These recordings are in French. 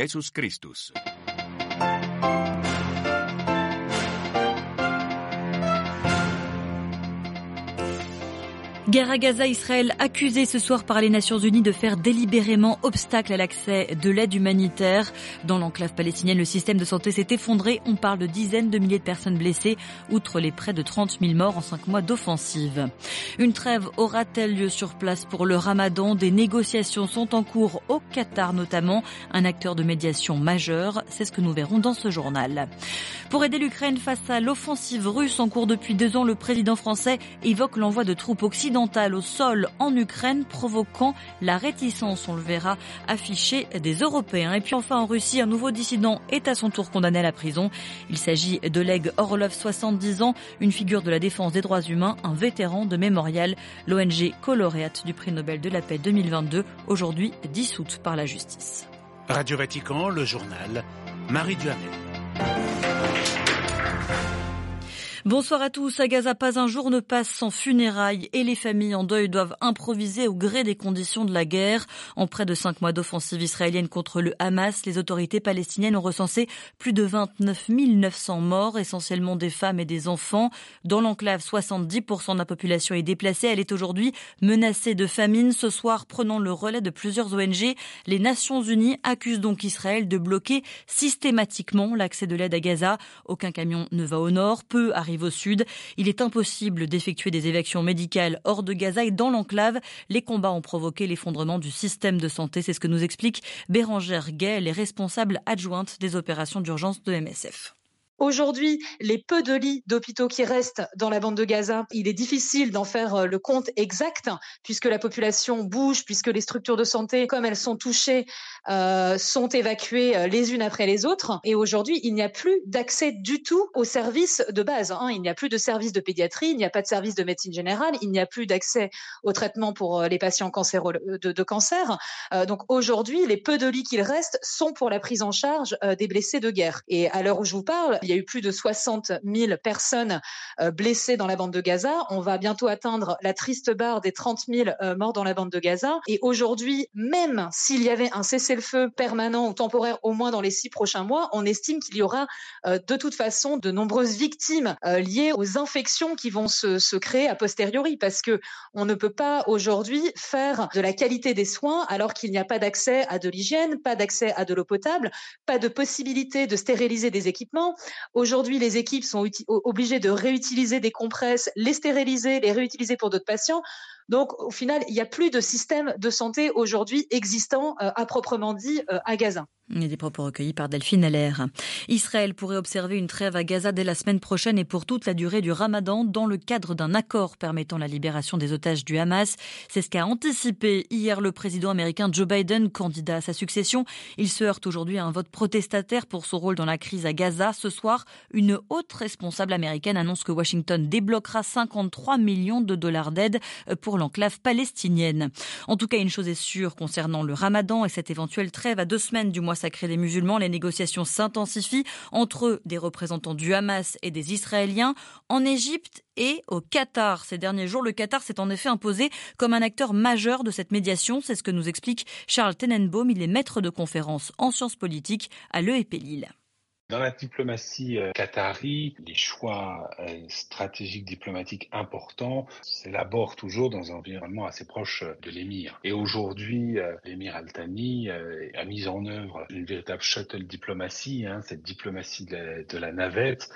Jesús Christus. Guerre à Gaza, Israël accusé ce soir par les Nations Unies de faire délibérément obstacle à l'accès de l'aide humanitaire. Dans l'enclave palestinienne, le système de santé s'est effondré. On parle de dizaines de milliers de personnes blessées, outre les près de 30 000 morts en cinq mois d'offensive. Une trêve aura-t-elle lieu sur place pour le ramadan? Des négociations sont en cours au Qatar notamment, un acteur de médiation majeur. C'est ce que nous verrons dans ce journal. Pour aider l'Ukraine face à l'offensive russe en cours depuis deux ans, le président français évoque l'envoi de troupes occidentales au sol en Ukraine, provoquant la réticence, on le verra, affichée des Européens. Et puis enfin en Russie, un nouveau dissident est à son tour condamné à la prison. Il s'agit de Leg Orlov, 70 ans, une figure de la défense des droits humains, un vétéran de mémorial, l'ONG coloréate du prix Nobel de la paix 2022, aujourd'hui dissoute par la justice. Radio Vatican, le journal, Marie Duhamel. Bonsoir à tous. À Gaza, pas un jour ne passe sans funérailles et les familles en deuil doivent improviser au gré des conditions de la guerre. En près de cinq mois d'offensive israélienne contre le Hamas, les autorités palestiniennes ont recensé plus de 29 900 morts, essentiellement des femmes et des enfants. Dans l'enclave, 70% de la population est déplacée. Elle est aujourd'hui menacée de famine. Ce soir, prenant le relais de plusieurs ONG, les Nations Unies accusent donc Israël de bloquer systématiquement l'accès de l'aide à Gaza. Aucun camion ne va au nord. Peu au sud. Il est impossible d'effectuer des évacuations médicales hors de Gaza et dans l'enclave, les combats ont provoqué l'effondrement du système de santé. C'est ce que nous explique Bérangère Gay, les responsables adjointes des opérations d'urgence de MSF. Aujourd'hui, les peu de lits d'hôpitaux qui restent dans la bande de Gaza, il est difficile d'en faire euh, le compte exact puisque la population bouge, puisque les structures de santé, comme elles sont touchées, euh, sont évacuées euh, les unes après les autres. Et aujourd'hui, il n'y a plus d'accès du tout aux services de base. Hein. Il n'y a plus de service de pédiatrie, il n'y a pas de service de médecine générale, il n'y a plus d'accès au traitement pour les patients de, cancer. donc aujourd'hui, les peu de lits qu'il reste sont pour la prise en charge des blessés de guerre. Et à l'heure où je vous parle, y a eu plus de 60 000 personnes euh, blessées dans la bande de Gaza. On va bientôt atteindre la triste barre des 30 000 euh, morts dans la bande de Gaza. Et aujourd'hui, même s'il y avait un cessez-le-feu permanent ou temporaire, au moins dans les six prochains mois, on estime qu'il y aura euh, de toute façon de nombreuses victimes liées aux infections qui vont se, se créer a posteriori, parce que on ne peut pas aujourd'hui faire de la qualité des soins alors qu'il n'y a pas d'accès à de l'hygiène, pas d'accès à de l'eau potable, pas de possibilité de stériliser des équipements. Aujourd'hui, les équipes sont obligées de réutiliser des compresses, les stériliser, les réutiliser pour d'autres patients. Donc, au final, il n'y a plus de système de santé aujourd'hui existant euh, à proprement dit euh, à Gaza. Et des propos recueillis par Delphine Allaire. Israël pourrait observer une trêve à Gaza dès la semaine prochaine et pour toute la durée du ramadan dans le cadre d'un accord permettant la libération des otages du Hamas. C'est ce qu'a anticipé hier le président américain Joe Biden, candidat à sa succession. Il se heurte aujourd'hui à un vote protestataire pour son rôle dans la crise à Gaza. Ce soir, une haute responsable américaine annonce que Washington débloquera 53 millions de dollars d'aide pour l'enclave palestinienne. En tout cas, une chose est sûre concernant le ramadan et cette éventuelle trêve à deux semaines du mois des musulmans, les négociations s'intensifient entre des représentants du Hamas et des Israéliens en Égypte et au Qatar. Ces derniers jours, le Qatar s'est en effet imposé comme un acteur majeur de cette médiation. C'est ce que nous explique Charles Tenenbaum. Il est maître de conférence en sciences politiques à l'EEP Lille. Dans la diplomatie euh, qatari, les choix euh, stratégiques diplomatiques importants s'élaborent toujours dans un environnement assez proche euh, de l'émir. Et aujourd'hui, l'émir Al-Thani a mis en œuvre une véritable shuttle diplomatie, hein, cette diplomatie de la, navette,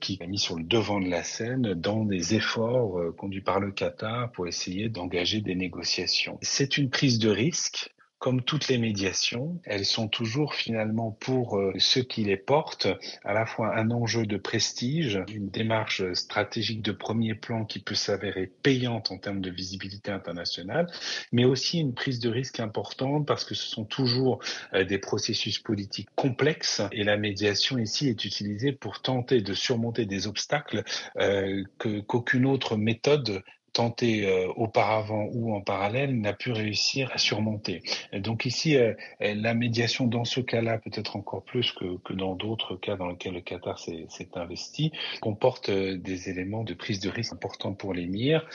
qui a mis sur le devant de la scène dans des efforts conduits par le Qatar pour essayer d'engager des négociations. C'est une prise de risque comme toutes les médiations, elles sont toujours finalement pour euh, ceux qui les portent à la fois un enjeu de prestige, une démarche stratégique de premier plan qui peut s'avérer payante en termes de visibilité internationale, mais aussi une prise de risque importante parce que ce sont toujours euh, des processus politiques complexes et la médiation ici est utilisée pour tenter de surmonter des obstacles euh, qu'aucune autre méthode tenté euh, auparavant ou en parallèle n'a pu réussir à surmonter. donc ici, euh, la médiation dans ce cas-là, peut-être encore plus que, que dans d'autres cas dans lesquels le Qatar s'est investi, comporte des éléments de prise de risque importants pour l'émir,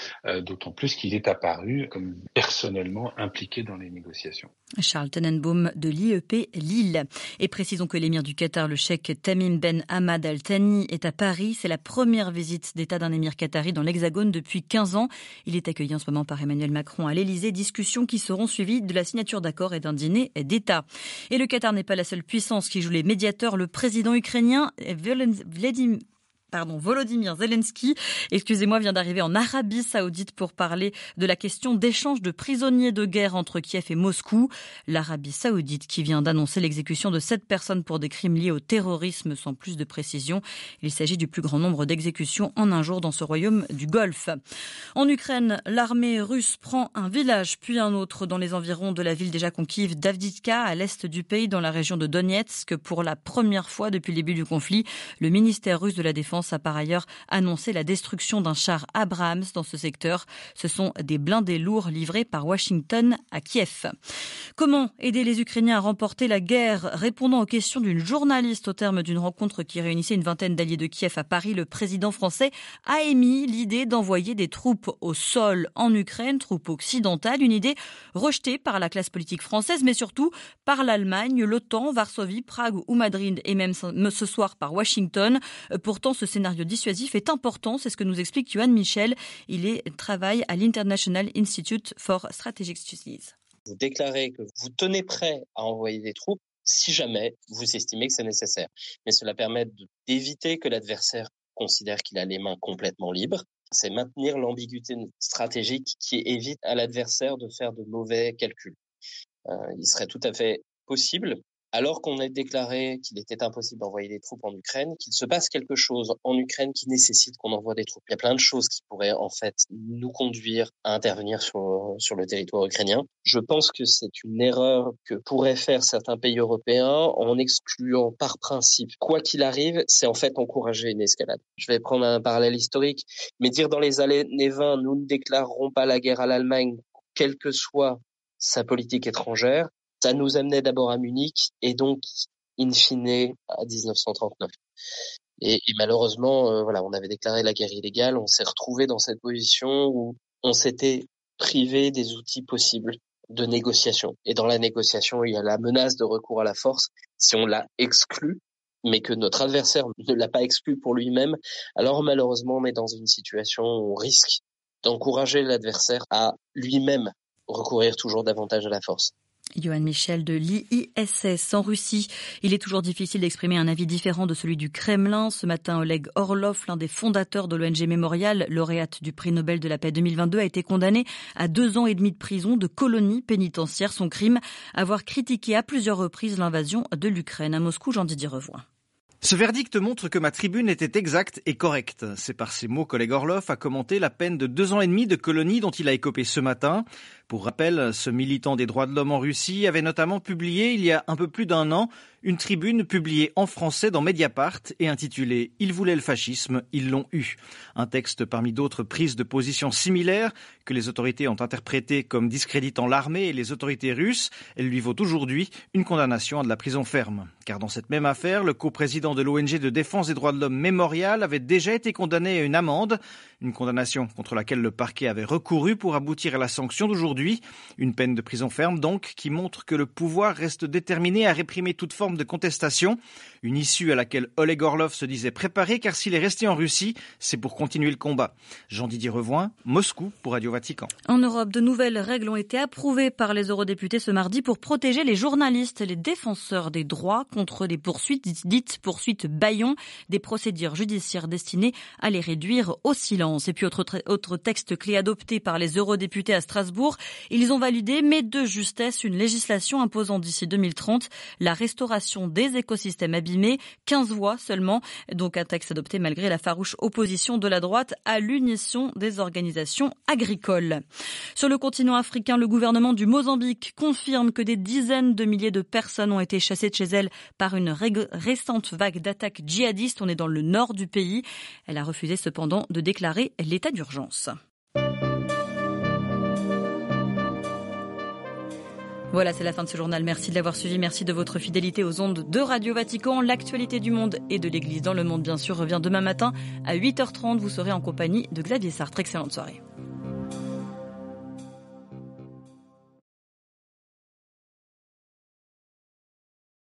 d'autant plus qu'il est apparu comme personnellement impliqué dans les négociations. Charles Tenenbaum de l'IEP Lille. Et précisons que l'émir du Qatar, le cheikh Tamim Ben Ahmad Al Thani, est à Paris. C'est la première visite d'État d'un émir qatari dans l'Hexagone depuis 15 ans. Il est accueilli en ce moment par Emmanuel Macron à l'Élysée. Discussions qui seront suivies de la signature d'accords et d'un dîner d'État. Et le Qatar n'est pas la seule puissance qui joue les médiateurs. Le président ukrainien Vladimir pardon, Volodymyr Zelensky, excusez-moi, vient d'arriver en Arabie Saoudite pour parler de la question d'échange de prisonniers de guerre entre Kiev et Moscou. L'Arabie Saoudite qui vient d'annoncer l'exécution de sept personnes pour des crimes liés au terrorisme sans plus de précision. Il s'agit du plus grand nombre d'exécutions en un jour dans ce royaume du Golfe. En Ukraine, l'armée russe prend un village puis un autre dans les environs de la ville déjà conquise d'Avdiivka à l'est du pays dans la région de Donetsk pour la première fois depuis le début du conflit. Le ministère russe de la Défense a par ailleurs annoncé la destruction d'un char Abrams dans ce secteur. Ce sont des blindés lourds livrés par Washington à Kiev. Comment aider les Ukrainiens à remporter la guerre? Répondant aux questions d'une journaliste au terme d'une rencontre qui réunissait une vingtaine d'alliés de Kiev à Paris, le président français a émis l'idée d'envoyer des troupes au sol en Ukraine, troupes occidentales, une idée rejetée par la classe politique française, mais surtout par l'Allemagne, l'OTAN, Varsovie, Prague ou Madrid et même ce soir par Washington. Pourtant, ce scénario dissuasif est important, c'est ce que nous explique Johan Michel. Il travaille à l'International Institute for Strategic Studies. Vous déclarez que vous tenez prêt à envoyer des troupes si jamais vous estimez que c'est nécessaire. Mais cela permet d'éviter que l'adversaire considère qu'il a les mains complètement libres. C'est maintenir l'ambiguïté stratégique qui évite à l'adversaire de faire de mauvais calculs. Euh, il serait tout à fait possible alors qu'on a déclaré qu'il était impossible d'envoyer des troupes en Ukraine, qu'il se passe quelque chose en Ukraine qui nécessite qu'on envoie des troupes. Il y a plein de choses qui pourraient en fait nous conduire à intervenir sur, sur le territoire ukrainien. Je pense que c'est une erreur que pourraient faire certains pays européens en excluant par principe, quoi qu'il arrive, c'est en fait encourager une escalade. Je vais prendre un parallèle historique, mais dire dans les années 20, nous ne déclarerons pas la guerre à l'Allemagne, quelle que soit sa politique étrangère, ça nous amenait d'abord à Munich et donc in fine à 1939. Et, et malheureusement, euh, voilà, on avait déclaré la guerre illégale, on s'est retrouvé dans cette position où on s'était privé des outils possibles de négociation. Et dans la négociation, il y a la menace de recours à la force. Si on l'a exclu, mais que notre adversaire ne l'a pas exclu pour lui-même, alors malheureusement, on est dans une situation où on risque d'encourager l'adversaire à lui-même recourir toujours davantage à la force. Johan Michel de l'IISS en Russie. Il est toujours difficile d'exprimer un avis différent de celui du Kremlin. Ce matin, Oleg Orlov, l'un des fondateurs de l'ONG Mémorial, lauréate du prix Nobel de la paix 2022, a été condamné à deux ans et demi de prison de colonie pénitentiaire. Son crime, avoir critiqué à plusieurs reprises l'invasion de l'Ukraine. À Moscou, Jean-Didier Revoin. Ce verdict montre que ma tribune était exacte et correcte. C'est par ces mots qu'Oleg Orlov a commenté la peine de deux ans et demi de colonie dont il a écopé ce matin. Pour rappel, ce militant des droits de l'homme en Russie avait notamment publié il y a un peu plus d'un an une tribune publiée en français dans Mediapart et intitulée Ils voulaient le fascisme, ils l'ont eu. Un texte parmi d'autres prises de position similaires que les autorités ont interprétées comme discréditant l'armée et les autorités russes. Elle lui vaut aujourd'hui une condamnation à de la prison ferme. Car dans cette même affaire, le coprésident de l'ONG de défense des droits de l'homme Mémorial avait déjà été condamné à une amende, une condamnation contre laquelle le parquet avait recouru pour aboutir à la sanction d'aujourd'hui. Une peine de prison ferme donc qui montre que le pouvoir reste déterminé à réprimer toute forme de contestation. Une issue à laquelle Oleg Orlov se disait préparé car s'il est resté en Russie, c'est pour continuer le combat. Jean-Didier Revoin, Moscou pour Radio Vatican. En Europe, de nouvelles règles ont été approuvées par les eurodéputés ce mardi pour protéger les journalistes les défenseurs des droits contre des poursuites dites poursuites baillons, des procédures judiciaires destinées à les réduire au silence. Et puis autre, autre texte clé adopté par les eurodéputés à Strasbourg, ils ont validé, mais de justesse, une législation imposant d'ici 2030 la restauration des écosystèmes abîmés, 15 voix seulement, donc un texte adopté malgré la farouche opposition de la droite à l'unition des organisations agricoles. Sur le continent africain, le gouvernement du Mozambique confirme que des dizaines de milliers de personnes ont été chassées de chez elles par une récente vague d'attaques djihadistes. On est dans le nord du pays. Elle a refusé cependant de déclarer l'état d'urgence. Voilà, c'est la fin de ce journal. Merci de l'avoir suivi. Merci de votre fidélité aux ondes de Radio Vatican. L'actualité du monde et de l'Église dans le monde, bien sûr, revient demain matin à 8h30. Vous serez en compagnie de Xavier Sartre. Excellente soirée.